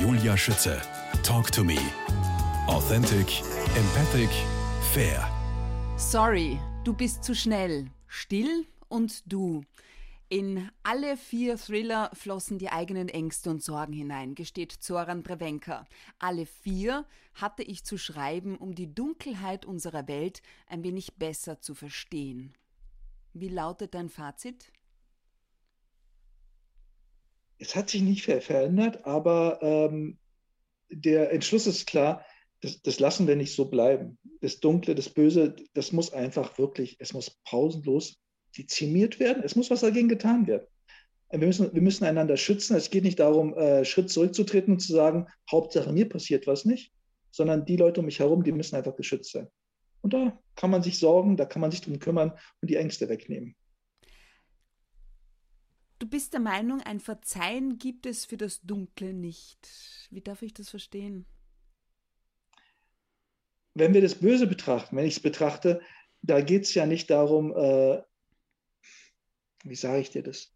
Julia Schütze. Talk to me. Authentic, empathic, fair. Sorry, du bist zu schnell. Still und du. In alle vier Thriller flossen die eigenen Ängste und Sorgen hinein, gesteht Zoran Brevenka. Alle vier hatte ich zu schreiben, um die Dunkelheit unserer Welt ein wenig besser zu verstehen. Wie lautet dein Fazit? Es hat sich nicht ver verändert, aber ähm, der Entschluss ist klar, das, das, lassen wir nicht so bleiben. Das Dunkle, das Böse, das muss einfach wirklich, es muss pausenlos dezimiert werden. Es muss was dagegen getan werden. Wir müssen, wir müssen einander schützen. Es geht nicht darum, äh, Schritt zurückzutreten und zu sagen, Hauptsache mir passiert was nicht, sondern die Leute um mich herum, die müssen einfach geschützt sein. Und da kann man sich sorgen, da kann man sich drum kümmern und die Ängste wegnehmen. Du bist der Meinung, ein Verzeihen gibt es für das Dunkle nicht. Wie darf ich das verstehen? Wenn wir das Böse betrachten, wenn ich es betrachte, da geht es ja nicht darum, äh, wie sage ich dir das?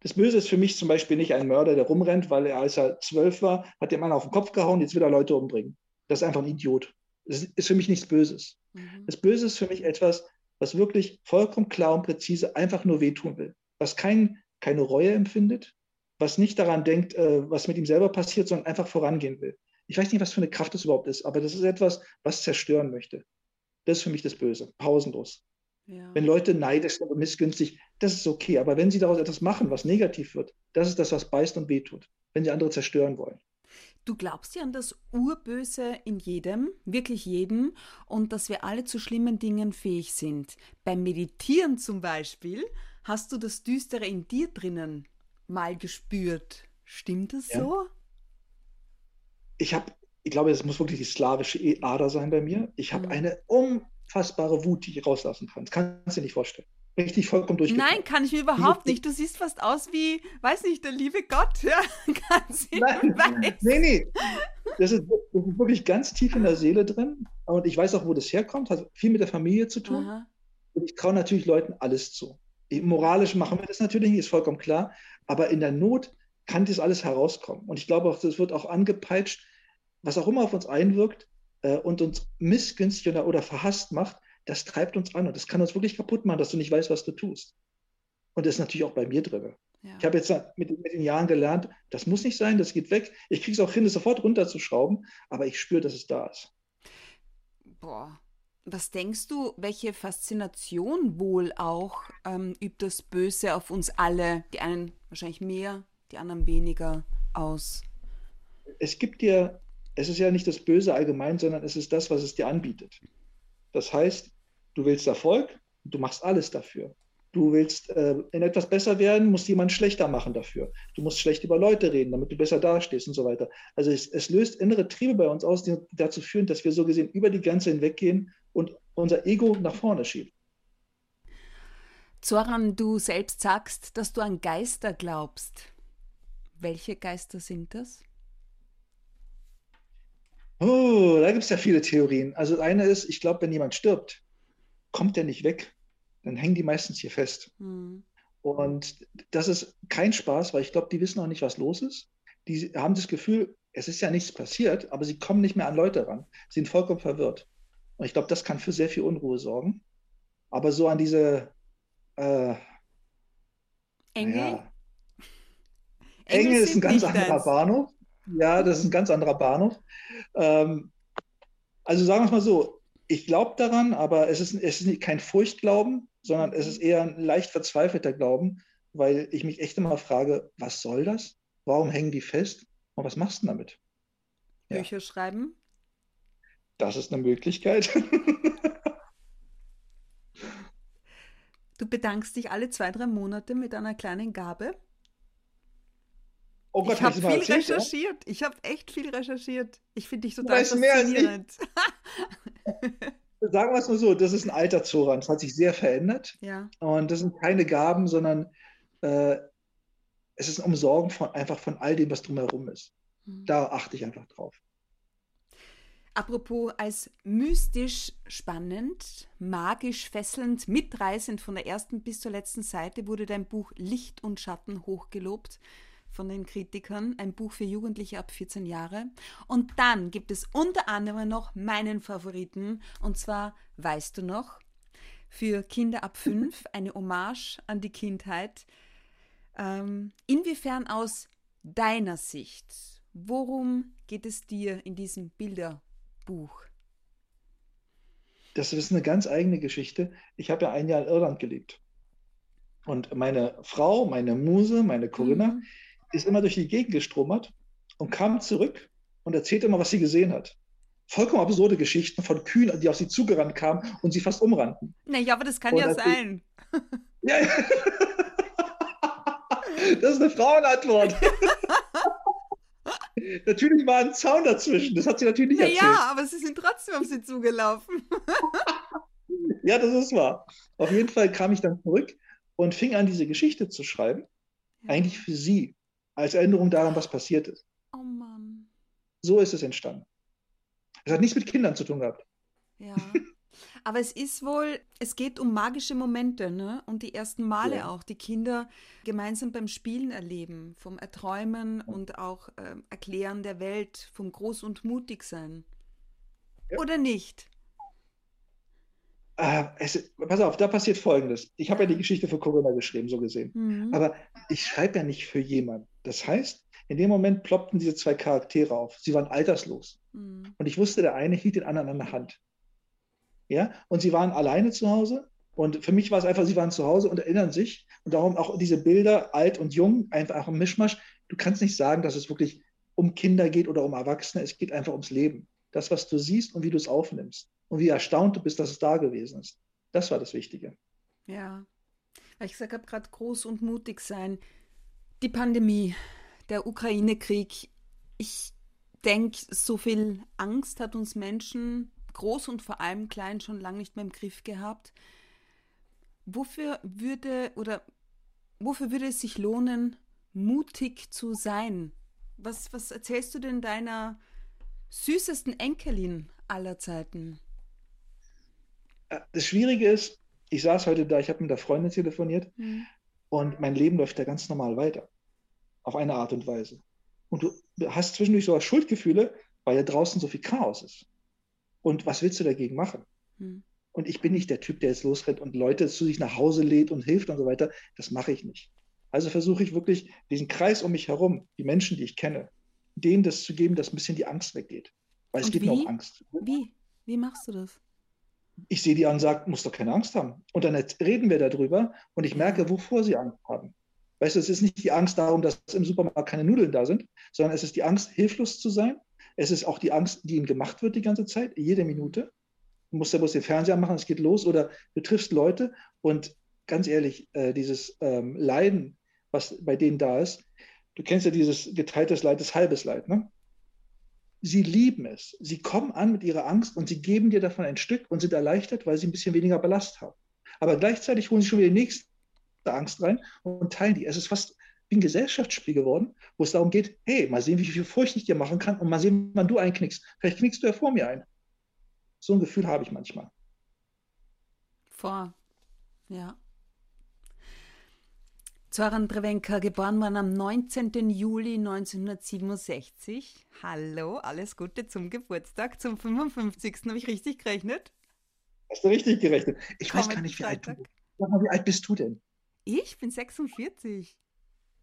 Das Böse ist für mich zum Beispiel nicht ein Mörder, der rumrennt, weil er, als er zwölf war, hat dem Mann auf den Kopf gehauen, jetzt will er Leute umbringen. Das ist einfach ein Idiot. Das ist für mich nichts Böses. Mhm. Das Böse ist für mich etwas, was wirklich vollkommen klar und präzise einfach nur wehtun will. Was kein, keine Reue empfindet, was nicht daran denkt, äh, was mit ihm selber passiert, sondern einfach vorangehen will. Ich weiß nicht, was für eine Kraft das überhaupt ist, aber das ist etwas, was zerstören möchte. Das ist für mich das Böse, pausenlos. Ja. Wenn Leute neidisch sind und missgünstig, das ist okay. Aber wenn sie daraus etwas machen, was negativ wird, das ist das, was beißt und wehtut. Wenn sie andere zerstören wollen. Du glaubst ja an das Urböse in jedem, wirklich jedem, und dass wir alle zu schlimmen Dingen fähig sind. Beim Meditieren zum Beispiel hast du das Düstere in dir drinnen mal gespürt. Stimmt das ja. so? Ich habe, ich glaube, es muss wirklich die slawische Ader sein bei mir. Ich habe mhm. eine unfassbare Wut, die ich rauslassen kann. Das kannst du dir nicht vorstellen richtig vollkommen durchgeführt. Nein, kann ich mir überhaupt nicht. Du siehst fast aus wie, weiß nicht, der liebe Gott. Ja, ganz Nein, nee, nee. Das ist, das ist, wirklich ganz tief in der Seele drin. Und ich weiß auch, wo das herkommt. Hat viel mit der Familie zu tun. Aha. Und ich traue natürlich Leuten alles zu. Moralisch machen wir das natürlich nicht, ist vollkommen klar. Aber in der Not kann das alles herauskommen. Und ich glaube auch, das wird auch angepeitscht, was auch immer auf uns einwirkt äh, und uns missgünstig oder, oder verhasst macht, das treibt uns an und das kann uns wirklich kaputt machen, dass du nicht weißt, was du tust. Und das ist natürlich auch bei mir drin. Ja. Ich habe jetzt mit, mit, den Jahren gelernt, das muss nicht sein, das geht weg. Ich kriege es auch hin, es sofort runterzuschrauben, aber ich spüre, dass es da ist. Boah. Was denkst du, welche Faszination wohl auch ähm, übt das Böse auf uns alle, die einen wahrscheinlich mehr, die anderen weniger aus? Es gibt dir, es ist ja nicht das Böse allgemein, sondern es ist das, was es dir anbietet. Das heißt, Du willst Erfolg, du machst alles dafür. Du willst äh, in etwas besser werden, musst jemanden schlechter machen dafür. Du musst schlecht über Leute reden, damit du besser dastehst und so weiter. Also es, es löst innere Triebe bei uns aus, die dazu führen, dass wir so gesehen über die Grenze hinweggehen und unser Ego nach vorne schieben. Zoran, du selbst sagst, dass du an Geister glaubst. Welche Geister sind das? Oh, da gibt es ja viele Theorien. Also eine ist, ich glaube, wenn jemand stirbt, kommt der nicht weg, dann hängen die meistens hier fest. Mhm. Und das ist kein Spaß, weil ich glaube, die wissen auch nicht, was los ist. Die haben das Gefühl, es ist ja nichts passiert, aber sie kommen nicht mehr an Leute ran. Sie sind vollkommen verwirrt. Und ich glaube, das kann für sehr viel Unruhe sorgen. Aber so an diese äh, Engel? Ja, Engel, Engel ist ein ganz anderer das. Bahnhof. Ja, das ist ein ganz anderer Bahnhof. Ähm, also sagen wir es mal so, ich glaube daran, aber es ist, es ist kein Furchtglauben, sondern es ist eher ein leicht verzweifelter Glauben, weil ich mich echt immer frage, was soll das? Warum hängen die fest? Und was machst du damit? Ja. Bücher schreiben? Das ist eine Möglichkeit. du bedankst dich alle zwei, drei Monate mit einer kleinen Gabe. Oh Gott, ich habe viel erzählt, recherchiert. Ja? Ich habe echt viel recherchiert. Ich finde dich total faszinierend. Sagen wir es mal so, das ist ein alter Zoran. Das hat sich sehr verändert. Ja. Und das sind keine Gaben, sondern äh, es ist ein Umsorgen von, einfach von all dem, was drumherum ist. Mhm. Da achte ich einfach drauf. Apropos als mystisch spannend, magisch fesselnd, mitreißend von der ersten bis zur letzten Seite wurde dein Buch Licht und Schatten hochgelobt von den Kritikern, ein Buch für Jugendliche ab 14 Jahre. Und dann gibt es unter anderem noch meinen Favoriten, und zwar Weißt du noch? Für Kinder ab 5, eine Hommage an die Kindheit. Ähm, inwiefern aus deiner Sicht, worum geht es dir in diesem Bilderbuch? Das ist eine ganz eigene Geschichte. Ich habe ja ein Jahr in Irland gelebt. Und meine Frau, meine Muse, meine Corinna, mhm ist immer durch die Gegend gestromert und kam zurück und erzählte immer, was sie gesehen hat. Vollkommen absurde Geschichten von Kühen, die auf sie zugerannt kamen und sie fast umrannten. Nee, aber das kann und ja sein. ja, das ist eine Frauenantwort. natürlich war ein Zaun dazwischen, das hat sie natürlich nicht erzählt. Ja, aber sie sind trotzdem auf sie zugelaufen. ja, das ist wahr. Auf jeden Fall kam ich dann zurück und fing an, diese Geschichte zu schreiben. Ja. Eigentlich für sie als Erinnerung daran, was passiert ist. Oh Mann. So ist es entstanden. Es hat nichts mit Kindern zu tun gehabt. Ja. Aber es ist wohl, es geht um magische Momente, ne? Und die ersten Male ja. auch, die Kinder gemeinsam beim Spielen erleben, vom Erträumen und auch äh, Erklären der Welt, vom Groß- und Mutigsein. Ja. Oder nicht? Äh, es, pass auf, da passiert Folgendes. Ich habe ja die Geschichte für Corona geschrieben, so gesehen. Mhm. Aber ich schreibe ja nicht für jemanden. Das heißt, in dem Moment ploppten diese zwei Charaktere auf. Sie waren alterslos. Mhm. Und ich wusste, der eine hielt den anderen an der Hand. Ja, und sie waren alleine zu Hause. Und für mich war es einfach, sie waren zu Hause und erinnern sich. Und darum auch diese Bilder, alt und jung, einfach ein Mischmasch. Du kannst nicht sagen, dass es wirklich um Kinder geht oder um Erwachsene. Es geht einfach ums Leben. Das, was du siehst und wie du es aufnimmst und wie erstaunt du bist, dass es da gewesen ist. Das war das Wichtige. Ja, weil ich gesagt habe, gerade groß und mutig sein. Die Pandemie, der Ukraine-Krieg, ich denke, so viel Angst hat uns Menschen, groß und vor allem klein, schon lange nicht mehr im Griff gehabt. Wofür würde oder wofür würde es sich lohnen, mutig zu sein? Was, was erzählst du denn deiner süßesten Enkelin aller Zeiten? das Schwierige ist, ich saß heute da, ich habe mit der Freundin telefoniert mhm. Und mein Leben läuft da ganz normal weiter. Auf eine Art und Weise. Und du hast zwischendurch sogar Schuldgefühle, weil da draußen so viel Chaos ist. Und was willst du dagegen machen? Mhm. Und ich bin nicht der Typ, der jetzt losrennt und Leute zu sich nach Hause lädt und hilft und so weiter. Das mache ich nicht. Also versuche ich wirklich, diesen Kreis um mich herum, die Menschen, die ich kenne, denen das zu geben, dass ein bisschen die Angst weggeht. Weil es gibt noch Angst. Wie? Wie machst du das? Ich sehe die an und sage, muss doch keine Angst haben. Und dann reden wir darüber und ich merke, wovor sie Angst haben. Weißt du, es ist nicht die Angst darum, dass im Supermarkt keine Nudeln da sind, sondern es ist die Angst, hilflos zu sein. Es ist auch die Angst, die ihnen gemacht wird die ganze Zeit, jede Minute. Du musst ja bloß den Fernseher machen, es geht los oder du triffst Leute und ganz ehrlich, äh, dieses ähm, Leiden, was bei denen da ist, du kennst ja dieses geteiltes Leid, das halbes Leid, ne? Sie lieben es. Sie kommen an mit ihrer Angst und sie geben dir davon ein Stück und sind erleichtert, weil sie ein bisschen weniger Ballast haben. Aber gleichzeitig holen sie schon wieder die nächste Angst rein und teilen die. Es ist fast wie ein Gesellschaftsspiel geworden, wo es darum geht, hey, mal sehen, wie viel Furcht ich dir machen kann und mal sehen, wann du einknickst. Vielleicht knickst du ja vor mir ein. So ein Gefühl habe ich manchmal. Vor, ja. Zoran Drevenka, geboren worden am 19. Juli 1967. Hallo, alles Gute zum Geburtstag, zum 55. Habe ich richtig gerechnet? Hast du richtig gerechnet? Ich Komm weiß gar nicht, wie alt du bist. Sag mal, wie alt bist du denn? Ich bin 46.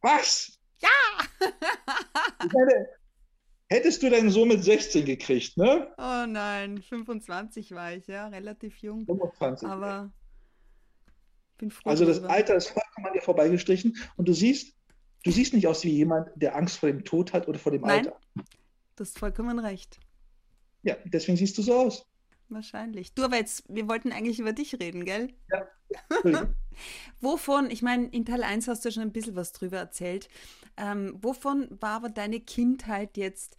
Was? Ja! meine, hättest du denn so mit 16 gekriegt, ne? Oh nein, 25 war ich, ja, relativ jung. 25. Aber bin froh. Also das Alter ist vollkommen an dir vorbeigestrichen und du siehst, du siehst nicht aus wie jemand, der Angst vor dem Tod hat oder vor dem Nein, Alter. Du hast vollkommen recht. Ja, deswegen siehst du so aus. Wahrscheinlich. Du, aber jetzt, wir wollten eigentlich über dich reden, gell? Ja. wovon, ich meine, in Teil 1 hast du schon ein bisschen was drüber erzählt. Ähm, wovon war aber deine Kindheit jetzt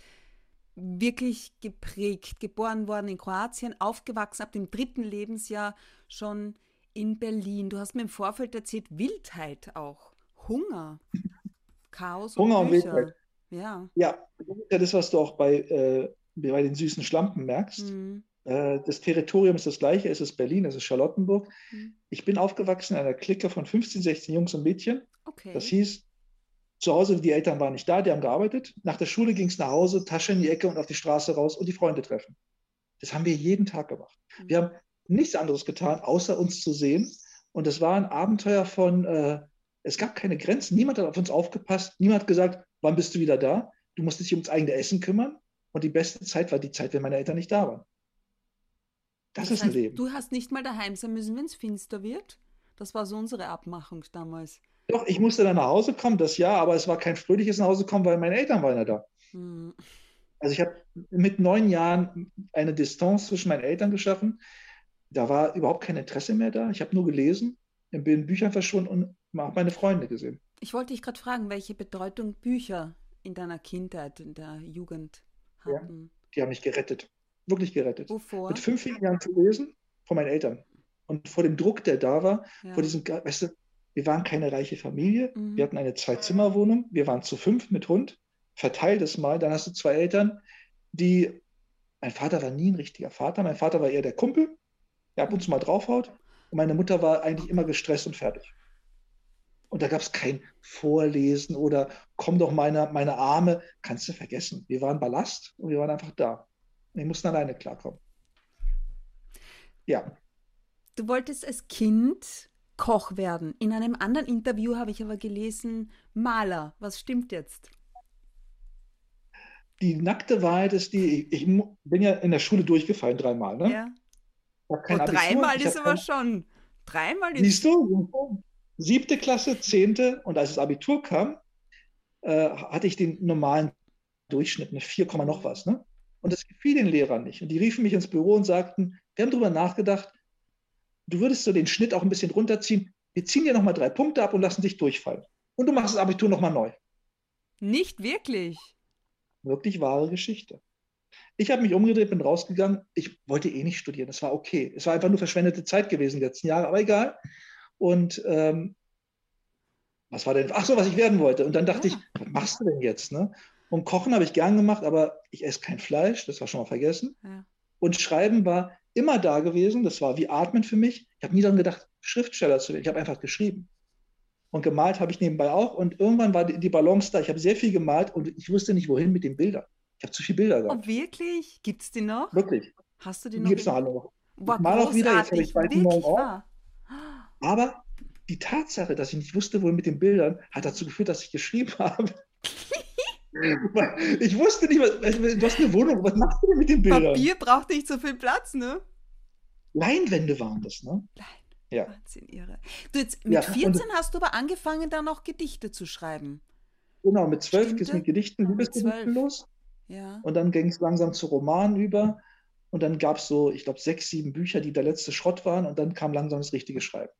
wirklich geprägt? Geboren worden in Kroatien, aufgewachsen ab dem dritten Lebensjahr schon in Berlin. Du hast mir im Vorfeld erzählt, Wildheit auch. Hunger, Chaos Hunger und, Bücher. Wildheit. Ja. Ja, das ist, was du auch bei äh, bei den süßen Schlampen merkst. Mhm. Äh, das Territorium ist das gleiche, es ist Berlin, es ist Charlottenburg. Mhm. Ich bin aufgewachsen in einer Clique von 15, 16 Jungs und Mädchen. Okay. Das hieß, zu Hause, die Eltern waren nicht da, die haben gearbeitet. Nach der Schule ging es nach Hause, Tasche in die Ecke und auf die Straße raus und die Freunde treffen. Das haben wir jeden Tag gemacht. Mhm. Wir haben nichts anderes getan, außer uns zu sehen. Und es war ein Abenteuer von, äh, es gab keine Grenzen. Niemand hat auf uns aufgepasst. Niemand hat gesagt, wann bist du wieder da? Du musst dich ums eigene Essen kümmern. Und die beste Zeit war die Zeit, wenn meine Eltern nicht da waren. Das, das ist ein Leben. Du hast nicht mal daheim sein müssen, wenn es finster wird. Das war so unsere Abmachung damals. Doch, ich musste dann nach Hause kommen, das ja, aber es war kein fröhliches nach Hause kommen, weil meine Eltern waren ja da. Hm. Also ich habe mit neun Jahren eine Distanz zwischen meinen Eltern geschaffen. Da war überhaupt kein Interesse mehr da. Ich habe nur gelesen, bin in Büchern verschwunden und habe meine Freunde gesehen. Ich wollte dich gerade fragen, welche Bedeutung Bücher in deiner Kindheit, in der Jugend hatten. Ja, die haben mich gerettet wirklich gerettet. Wovor? Mit fünf Jahren zu lesen von meinen Eltern. Und vor dem Druck, der da war, ja. vor diesem, weißt du, wir waren keine reiche Familie, mhm. wir hatten eine Zwei-Zimmer-Wohnung, wir waren zu fünf mit Hund, verteiltes Mal, dann hast du zwei Eltern, die, mein Vater war nie ein richtiger Vater, mein Vater war eher der Kumpel, der ab und zu mal draufhaut, und meine Mutter war eigentlich immer gestresst und fertig. Und da gab es kein Vorlesen oder komm doch meine, meine Arme, kannst du vergessen. Wir waren Ballast und wir waren einfach da. Wir mussten alleine klarkommen. Ja. Du wolltest als Kind Koch werden. In einem anderen Interview habe ich aber gelesen, Maler. Was stimmt jetzt? Die nackte Wahrheit ist die, ich bin ja in der Schule durchgefallen dreimal. Ne? Ja. Oh, dreimal ist aber schon. Dreimal ist. Siehst du? Siebte Klasse, zehnte und als das Abitur kam, äh, hatte ich den normalen Durchschnitt, eine 4, noch was. Ne? Und das gefiel den Lehrern nicht. Und die riefen mich ins Büro und sagten, wir haben darüber nachgedacht, du würdest so den Schnitt auch ein bisschen runterziehen. Wir ziehen dir nochmal drei Punkte ab und lassen dich durchfallen. Und du machst das Abitur nochmal neu. Nicht wirklich. Wirklich wahre Geschichte. Ich habe mich umgedreht, bin rausgegangen. Ich wollte eh nicht studieren. Das war okay. Es war einfach nur verschwendete Zeit gewesen die letzten Jahre, aber egal. Und ähm, was war denn? Ach so, was ich werden wollte. Und dann dachte ja. ich, was machst du denn jetzt? Ne? Und Kochen habe ich gern gemacht, aber ich esse kein Fleisch, das war schon mal vergessen. Ja. Und Schreiben war immer da gewesen, das war wie Atmen für mich. Ich habe nie daran gedacht, Schriftsteller zu werden. Ich habe einfach geschrieben. Und gemalt habe ich nebenbei auch. Und irgendwann war die Balance da. Ich habe sehr viel gemalt und ich wusste nicht, wohin mit den Bildern. Ich habe zu viele Bilder gehabt. Oh, wirklich? Gibt es die noch? Wirklich. Hast du die noch? Gibt es noch alle noch. War mal auch wieder, jetzt habe ich bald morgen auch. Aber die Tatsache, dass ich nicht wusste, wohin mit den Bildern, hat dazu geführt, dass ich geschrieben habe. Ich wusste nicht, was, du hast eine Wohnung, was machst du denn mit den Bildern? Papier braucht nicht so viel Platz, ne? Leinwände waren das, ne? Lein. Ja. Wahnsinn, irre. Du jetzt, mit ja, 14 hast du aber angefangen, da noch Gedichte zu schreiben. Genau, mit 12 geht es mit Gedichten, Liebesgedichten los. Ja. Und dann ging es langsam zu Romanen über. Und dann gab es so, ich glaube, sechs, sieben Bücher, die der letzte Schrott waren. Und dann kam langsam das richtige Schreiben.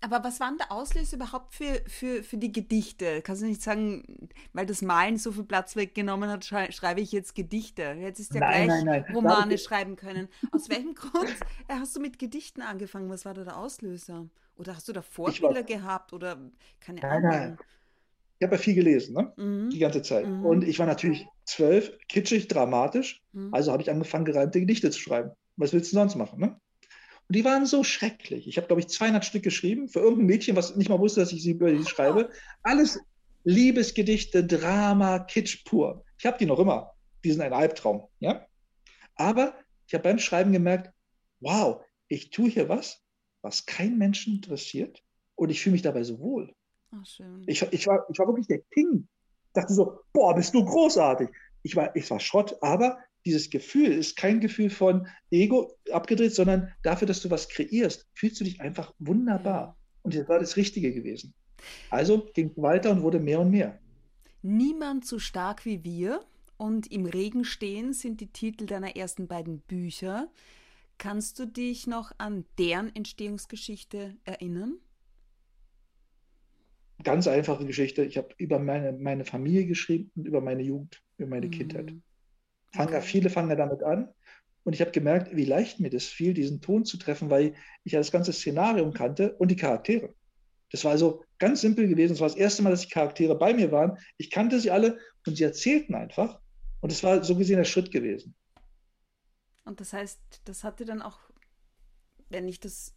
Aber was war denn der Auslöser überhaupt für, für, für die Gedichte? Kannst du nicht sagen, weil das Malen so viel Platz weggenommen hat, schreibe ich jetzt Gedichte? Jetzt ist ja nein, gleich nein, nein. Romane ich... schreiben können. Aus welchem Grund hast du mit Gedichten angefangen? Was war da der Auslöser? Oder hast du da Vorbilder gehabt oder keine nein, Ahnung? Nein. Ich habe ja viel gelesen, ne? Mhm. die ganze Zeit. Mhm. Und ich war natürlich zwölf, kitschig, dramatisch. Mhm. Also habe ich angefangen, gereimte Gedichte zu schreiben. Was willst du sonst machen? Ne? Und die waren so schrecklich. Ich habe, glaube ich, 200 Stück geschrieben für irgendein Mädchen, was nicht mal wusste, dass ich sie über sie schreibe. Alles Liebesgedichte, Drama, Kitsch pur. Ich habe die noch immer. Die sind ein Albtraum. Ja? Aber ich habe beim Schreiben gemerkt, wow, ich tue hier was, was kein Menschen interessiert und ich fühle mich dabei so wohl. Ach, schön. Ich, ich, war, ich war wirklich der King. Ich dachte so, boah, bist du großartig. Ich war, ich war Schrott, aber dieses Gefühl ist kein Gefühl von Ego abgedreht, sondern dafür, dass du was kreierst, fühlst du dich einfach wunderbar. Und das war das Richtige gewesen. Also ging es weiter und wurde mehr und mehr. Niemand so stark wie wir und im Regen stehen sind die Titel deiner ersten beiden Bücher. Kannst du dich noch an deren Entstehungsgeschichte erinnern? Ganz einfache Geschichte. Ich habe über meine, meine Familie geschrieben und über meine Jugend, über meine mhm. Kindheit. Fangen, okay. Viele fangen ja damit an. Und ich habe gemerkt, wie leicht mir das fiel, diesen Ton zu treffen, weil ich ja das ganze Szenarium kannte und die Charaktere. Das war also ganz simpel gewesen. Es war das erste Mal, dass die Charaktere bei mir waren. Ich kannte sie alle und sie erzählten einfach. Und es war so gesehen der Schritt gewesen. Und das heißt, das hat dir dann auch, wenn ich das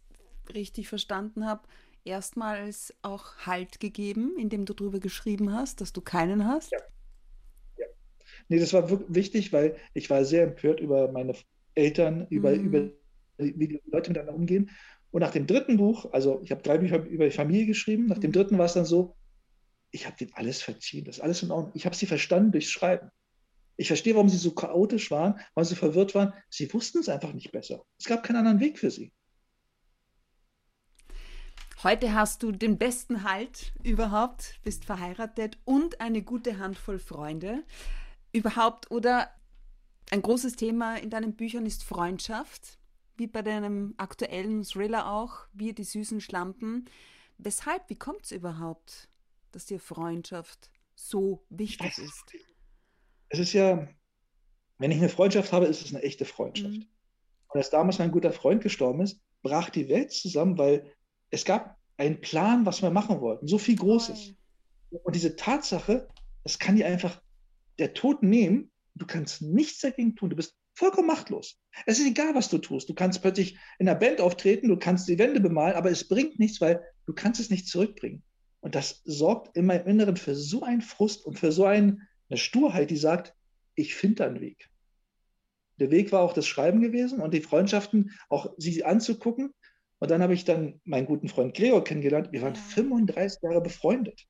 richtig verstanden habe, erstmals auch Halt gegeben, indem du darüber geschrieben hast, dass du keinen hast? Ja. ja. Nee, das war wichtig, weil ich war sehr empört über meine Eltern, über, mhm. über wie die Leute miteinander umgehen. Und nach dem dritten Buch, also ich habe drei Bücher über die Familie geschrieben, nach dem mhm. dritten war es dann so, ich habe denen alles verziehen, das ist alles in Ordnung. Ich habe sie verstanden durchs Schreiben. Ich verstehe, warum sie so chaotisch waren, warum sie verwirrt waren. Sie wussten es einfach nicht besser. Es gab keinen anderen Weg für sie. Heute hast du den besten Halt überhaupt, bist verheiratet und eine gute Handvoll Freunde. Überhaupt oder ein großes Thema in deinen Büchern ist Freundschaft, wie bei deinem aktuellen Thriller auch, wie die süßen Schlampen. Weshalb, wie kommt es überhaupt, dass dir Freundschaft so wichtig ist? Es ist ja, wenn ich eine Freundschaft habe, ist es eine echte Freundschaft. Mhm. Und als damals mein guter Freund gestorben ist, brach die Welt zusammen, weil es gab einen Plan, was wir machen wollten, so viel Großes. Oh. Und diese Tatsache, das kann dir einfach der Tod nehmen, du kannst nichts dagegen tun, du bist vollkommen machtlos. Es ist egal, was du tust. Du kannst plötzlich in einer Band auftreten, du kannst die Wände bemalen, aber es bringt nichts, weil du kannst es nicht zurückbringen. Und das sorgt in meinem Inneren für so einen Frust und für so ein, eine Sturheit, die sagt, ich finde einen Weg. Der Weg war auch das Schreiben gewesen und die Freundschaften, auch sie anzugucken. Und dann habe ich dann meinen guten Freund Gregor kennengelernt. Wir waren ja. 35 Jahre befreundet.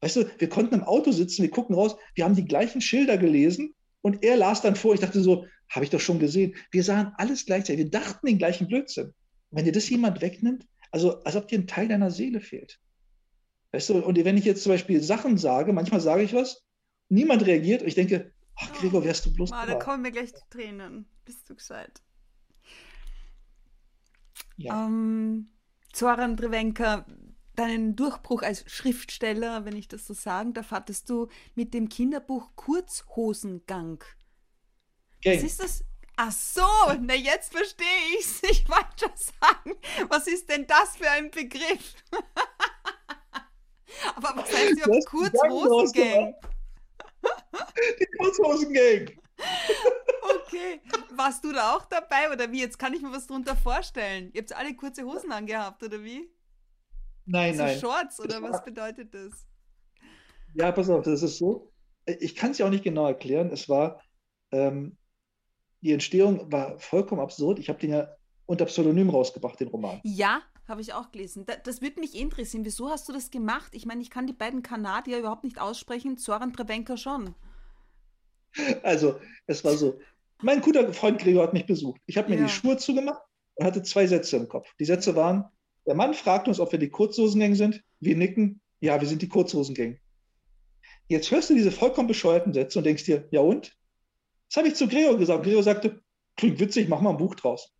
Weißt du, wir konnten im Auto sitzen, wir gucken raus, wir haben die gleichen Schilder gelesen und er las dann vor. Ich dachte so, habe ich doch schon gesehen. Wir sahen alles gleichzeitig. Wir dachten den gleichen Blödsinn. Und wenn dir das jemand wegnimmt, also als ob dir ein Teil deiner Seele fehlt. Weißt du, und wenn ich jetzt zum Beispiel Sachen sage, manchmal sage ich was, niemand reagiert und ich denke, ach Gregor, wärst du bloß oh, Da kommen mir gleich die Tränen. Bist du gescheit. Ja. Ähm, Zoran Drewenka, deinen Durchbruch als Schriftsteller, wenn ich das so sagen darf, hattest du mit dem Kinderbuch Kurzhosengang. Gang. Was ist das? Ach so, na jetzt verstehe ich's. Ich wollte schon sagen, was ist denn das für ein Begriff? Aber was heißt überhaupt Kurzhosengang? Die Kurzhosengang. Okay. Warst du da auch dabei oder wie? Jetzt kann ich mir was drunter vorstellen. Ihr habt alle kurze Hosen angehabt oder wie? Nein, so nein. Shorts oder was bedeutet das? Ja, pass auf, das ist so. Ich kann es ja auch nicht genau erklären. Es war, ähm, die Entstehung war vollkommen absurd. Ich habe den ja unter Pseudonym rausgebracht, den Roman. Ja, habe ich auch gelesen. Das, das würde mich interessieren. Wieso hast du das gemacht? Ich meine, ich kann die beiden Kanadier überhaupt nicht aussprechen, Zoran Prevenka schon. Also, es war so. Mein guter Freund Gregor hat mich besucht. Ich habe mir ja. die Schuhe zugemacht und hatte zwei Sätze im Kopf. Die Sätze waren, der Mann fragt uns, ob wir die Kurzhosengang sind. Wir nicken, ja, wir sind die Kurzhosengang. Jetzt hörst du diese vollkommen bescheuerten Sätze und denkst dir, ja und? Das habe ich zu Gregor gesagt. Gregor sagte, klingt witzig, mach mal ein Buch draus.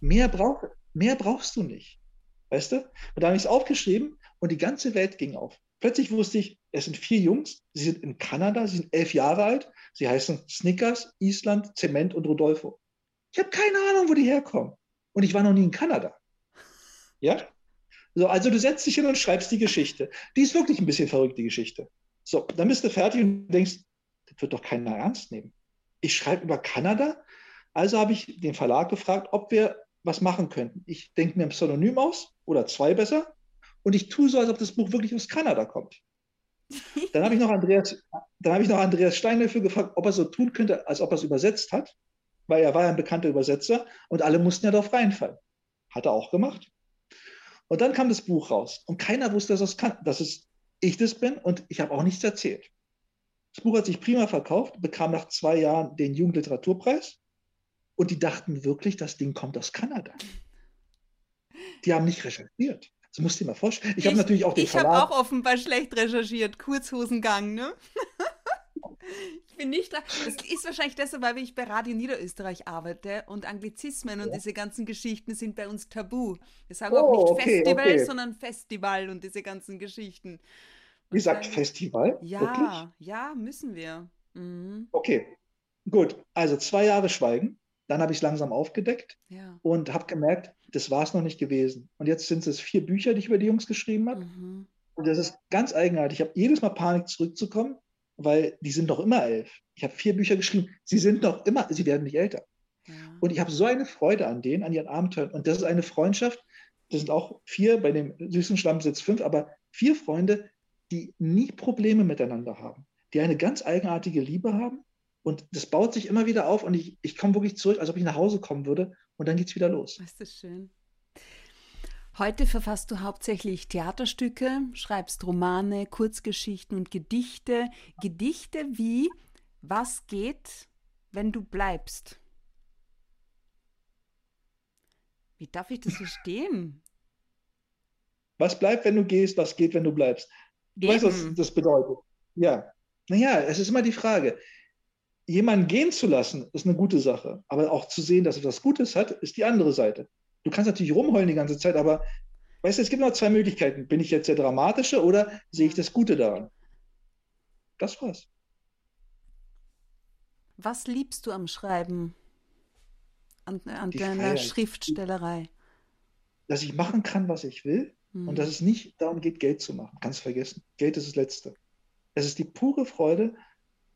Mehr, brauch, mehr brauchst du nicht. Weißt du? Und da habe ich es aufgeschrieben und die ganze Welt ging auf. Plötzlich wusste ich, es sind vier Jungs, sie sind in Kanada, sie sind elf Jahre alt, sie heißen Snickers, Island, Zement und Rodolfo. Ich habe keine Ahnung, wo die herkommen. Und ich war noch nie in Kanada. Ja? So, also du setzt dich hin und schreibst die Geschichte. Die ist wirklich ein bisschen verrückt, die Geschichte. So, dann bist du fertig und denkst, das wird doch keiner ernst nehmen. Ich schreibe über Kanada, also habe ich den Verlag gefragt, ob wir was machen könnten. Ich denke mir ein Pseudonym aus oder zwei besser und ich tue so, als ob das Buch wirklich aus Kanada kommt. Dann habe ich noch Andreas, dann habe ich noch Andreas Stein dafür gefragt, ob er so tun könnte, als ob er es übersetzt hat, weil er war ja ein bekannter Übersetzer und alle mussten ja darauf reinfallen. Hat er auch gemacht. Und dann kam das Buch raus und keiner wusste, dass kann, dass es ich das bin und ich habe auch nichts erzählt. Das Buch hat sich prima verkauft, bekam nach zwei Jahren den Jugendliteraturpreis und die dachten wirklich, das Ding kommt aus Kanada. Die haben nicht recherchiert. Das musst du dir mal vorstellen. Ich, ich habe natürlich auch den Ich habe auch offenbar schlecht recherchiert. Kurzhosengang, ne? ich bin nicht da. Das ist wahrscheinlich deshalb, weil ich bei Radio Niederösterreich arbeite und Anglizismen ja. und diese ganzen Geschichten sind bei uns tabu. Wir sagen oh, auch nicht okay, Festival, okay. sondern Festival und diese ganzen Geschichten. Wie sagt Festival? Ja, Wirklich? ja, müssen wir. Mhm. Okay, gut. Also zwei Jahre Schweigen. Dann habe ich es langsam aufgedeckt ja. und habe gemerkt, das war es noch nicht gewesen. Und jetzt sind es vier Bücher, die ich über die Jungs geschrieben habe. Mhm. Und das ist ganz eigenartig. Ich habe jedes Mal Panik, zurückzukommen. weil die sind noch immer elf. Ich habe vier Bücher geschrieben. Sie sind noch immer, sie werden nicht älter. Ja. Und ich habe so eine Freude an denen, an ihren Abenteuern. Und das ist eine Freundschaft. Das sind auch vier, bei dem süßen Schlamm sitzt fünf, aber vier Freunde, die nie Probleme miteinander haben, die eine ganz eigenartige Liebe haben. Und das baut sich immer wieder auf und ich, ich komme wirklich zurück, als ob ich nach Hause kommen würde und dann geht es wieder los. Das ist schön. Heute verfasst du hauptsächlich Theaterstücke, schreibst Romane, Kurzgeschichten und Gedichte. Gedichte wie Was geht, wenn du bleibst? Wie darf ich das verstehen? Was bleibt, wenn du gehst? Was geht, wenn du bleibst? Du Eben. weißt, was das bedeutet. Ja. Naja, es ist immer die Frage. Jemanden gehen zu lassen, ist eine gute Sache. Aber auch zu sehen, dass er was Gutes hat, ist die andere Seite. Du kannst natürlich rumheulen die ganze Zeit, aber weißt du, es gibt noch zwei Möglichkeiten. Bin ich jetzt der Dramatische oder sehe ich das Gute daran? Das war's. Was liebst du am Schreiben? An, an deiner. Schriftstellerei? Dass ich machen kann, was ich will hm. und dass es nicht darum geht, Geld zu machen. Ganz vergessen. Geld ist das Letzte. Es ist die pure Freude,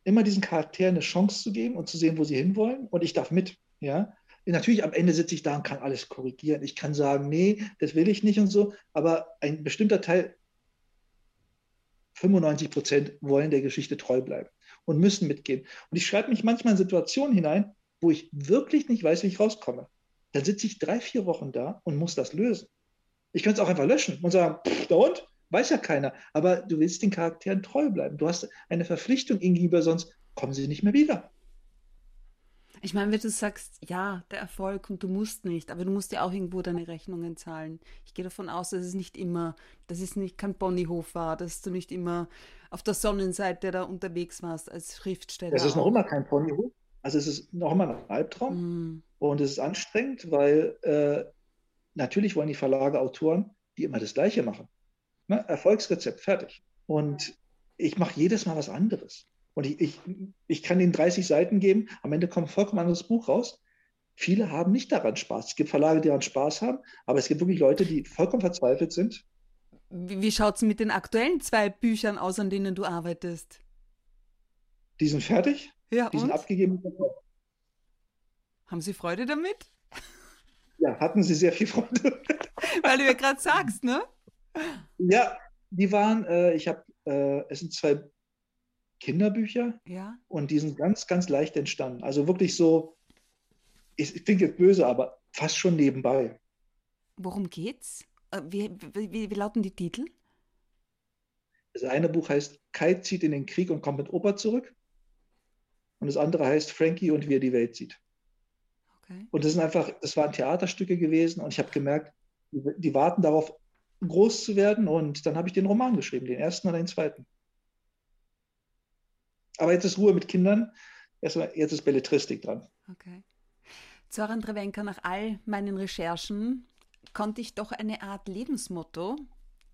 immer diesen Charakteren eine Chance zu geben und zu sehen, wo sie hinwollen. Und ich darf mit. Ja? Natürlich am Ende sitze ich da und kann alles korrigieren. Ich kann sagen, nee, das will ich nicht und so, aber ein bestimmter Teil, 95 Prozent, wollen der Geschichte treu bleiben und müssen mitgehen. Und ich schreibe mich manchmal in Situationen hinein, wo ich wirklich nicht weiß, wie ich rauskomme. Dann sitze ich drei, vier Wochen da und muss das lösen. Ich könnte es auch einfach löschen und sagen, da und? Weiß ja keiner. Aber du willst den Charakteren treu bleiben. Du hast eine Verpflichtung ihnen gegenüber, sonst kommen sie nicht mehr wieder. Ich meine, wenn du sagst, ja, der Erfolg und du musst nicht, aber du musst ja auch irgendwo deine Rechnungen zahlen. Ich gehe davon aus, dass es nicht immer, dass es nicht kein Ponyhof war, dass du nicht immer auf der Sonnenseite da unterwegs warst als Schriftsteller. Es ist noch immer kein Ponyhof. Also es ist noch immer ein Albtraum mm. und es ist anstrengend, weil äh, natürlich wollen die Verlage Autoren, die immer das Gleiche machen. Ne? Erfolgsrezept, fertig. Und ich mache jedes Mal was anderes. Und ich, ich, ich kann den 30 Seiten geben, am Ende kommt ein vollkommen anderes Buch raus. Viele haben nicht daran Spaß. Es gibt Verlage, die daran Spaß haben, aber es gibt wirklich Leute, die vollkommen verzweifelt sind. Wie, wie schaut es mit den aktuellen zwei Büchern aus, an denen du arbeitest? Die sind fertig. Ja, die und? sind abgegeben. Haben Sie Freude damit? Ja, hatten Sie sehr viel Freude. Weil du ja gerade sagst, ne? Ja, die waren, äh, ich habe, äh, es sind zwei Kinderbücher. Ja. Und die sind ganz, ganz leicht entstanden. Also wirklich so, ich, ich klingt jetzt böse, aber fast schon nebenbei. Worum geht's? Äh, wie, wie, wie, lauten die Titel? Das eine Buch heißt Kai zieht in den Krieg und kommt mit Opa zurück. Und das andere heißt Frankie und wie er die Welt sieht. Okay. Und das sind einfach, das waren Theaterstücke gewesen und ich habe gemerkt, die, die warten darauf, groß zu werden. Und dann habe ich den Roman geschrieben, den ersten und den zweiten. Aber jetzt ist Ruhe mit Kindern. Erstmal, jetzt ist Belletristik dran. Okay. Zoran Drewenka, nach all meinen Recherchen konnte ich doch eine Art Lebensmotto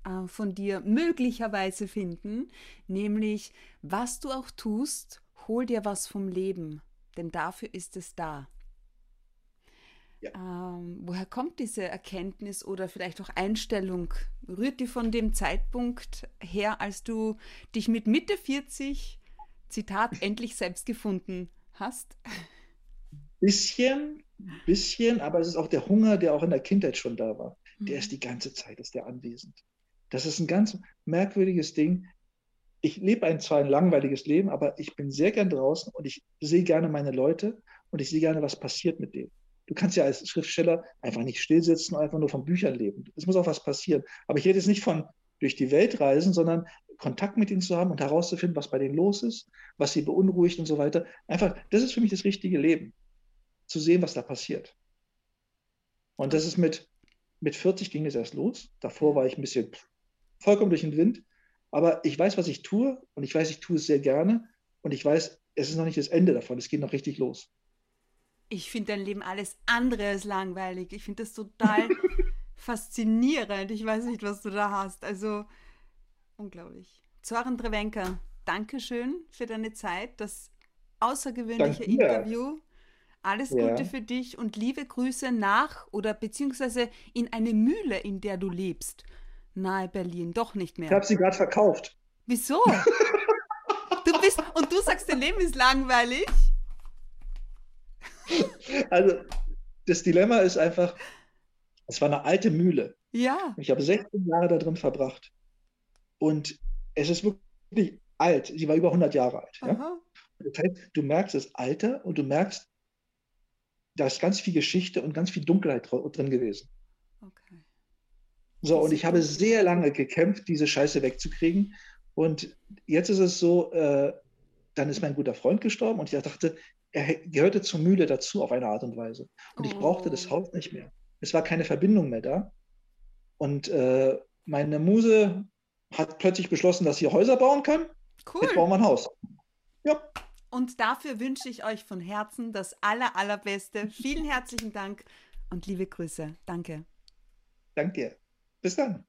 äh, von dir möglicherweise finden, nämlich, was du auch tust, hol dir was vom Leben, denn dafür ist es da. Ja. Ähm, woher kommt diese Erkenntnis oder vielleicht auch Einstellung? Rührt die von dem Zeitpunkt her, als du dich mit Mitte 40 Zitat, endlich selbst gefunden hast? Bisschen, bisschen, aber es ist auch der Hunger, der auch in der Kindheit schon da war. Der mhm. ist die ganze Zeit, ist der anwesend. Das ist ein ganz merkwürdiges Ding. Ich lebe ein zwar ein langweiliges Leben, aber ich bin sehr gern draußen und ich sehe gerne meine Leute und ich sehe gerne, was passiert mit denen. Du kannst ja als Schriftsteller einfach nicht stillsitzen und einfach nur von Büchern leben. Es muss auch was passieren. Aber ich rede jetzt nicht von durch die Welt reisen, sondern Kontakt mit ihnen zu haben und herauszufinden, was bei denen los ist, was sie beunruhigt und so weiter. Einfach, das ist für mich das richtige Leben, zu sehen, was da passiert. Und das ist mit, mit 40 ging es erst los. Davor war ich ein bisschen vollkommen durch den Wind. Aber ich weiß, was ich tue und ich weiß, ich tue es sehr gerne und ich weiß, es ist noch nicht das Ende davon. Es geht noch richtig los. Ich finde dein Leben alles andere als langweilig. Ich finde das total faszinierend. Ich weiß nicht, was du da hast. Also, Unglaublich. Zoran Drewenka, Dankeschön für deine Zeit, das außergewöhnliche. Interview. Alles ja. Gute für dich und liebe Grüße nach oder beziehungsweise in eine Mühle, in der du lebst. Nahe Berlin, doch nicht mehr. Ich habe sie gerade verkauft. Wieso? du bist, und du sagst, dein Leben ist langweilig? Also, das Dilemma ist einfach, es war eine alte Mühle. Ja. Ich habe 16 Jahre da drin verbracht. Und es ist wirklich alt. Sie war über 100 Jahre alt. Ja? Das heißt, du merkst das Alter und du merkst, da ist ganz viel Geschichte und ganz viel Dunkelheit drin gewesen. Okay. So, und ich habe sehr lange gekämpft, diese Scheiße wegzukriegen. Und jetzt ist es so, äh, dann ist mein guter Freund gestorben und ich dachte, er gehörte zur Mühle dazu auf eine Art und Weise. Und ich brauchte das oh. Haus nicht mehr. Es war keine Verbindung mehr da. Und äh, meine Muse hat plötzlich beschlossen, dass sie Häuser bauen kann. Cool. Jetzt bauen wir ein Haus. Ja. Und dafür wünsche ich euch von Herzen das aller, allerbeste. Vielen herzlichen Dank und liebe Grüße. Danke. Danke. Bis dann.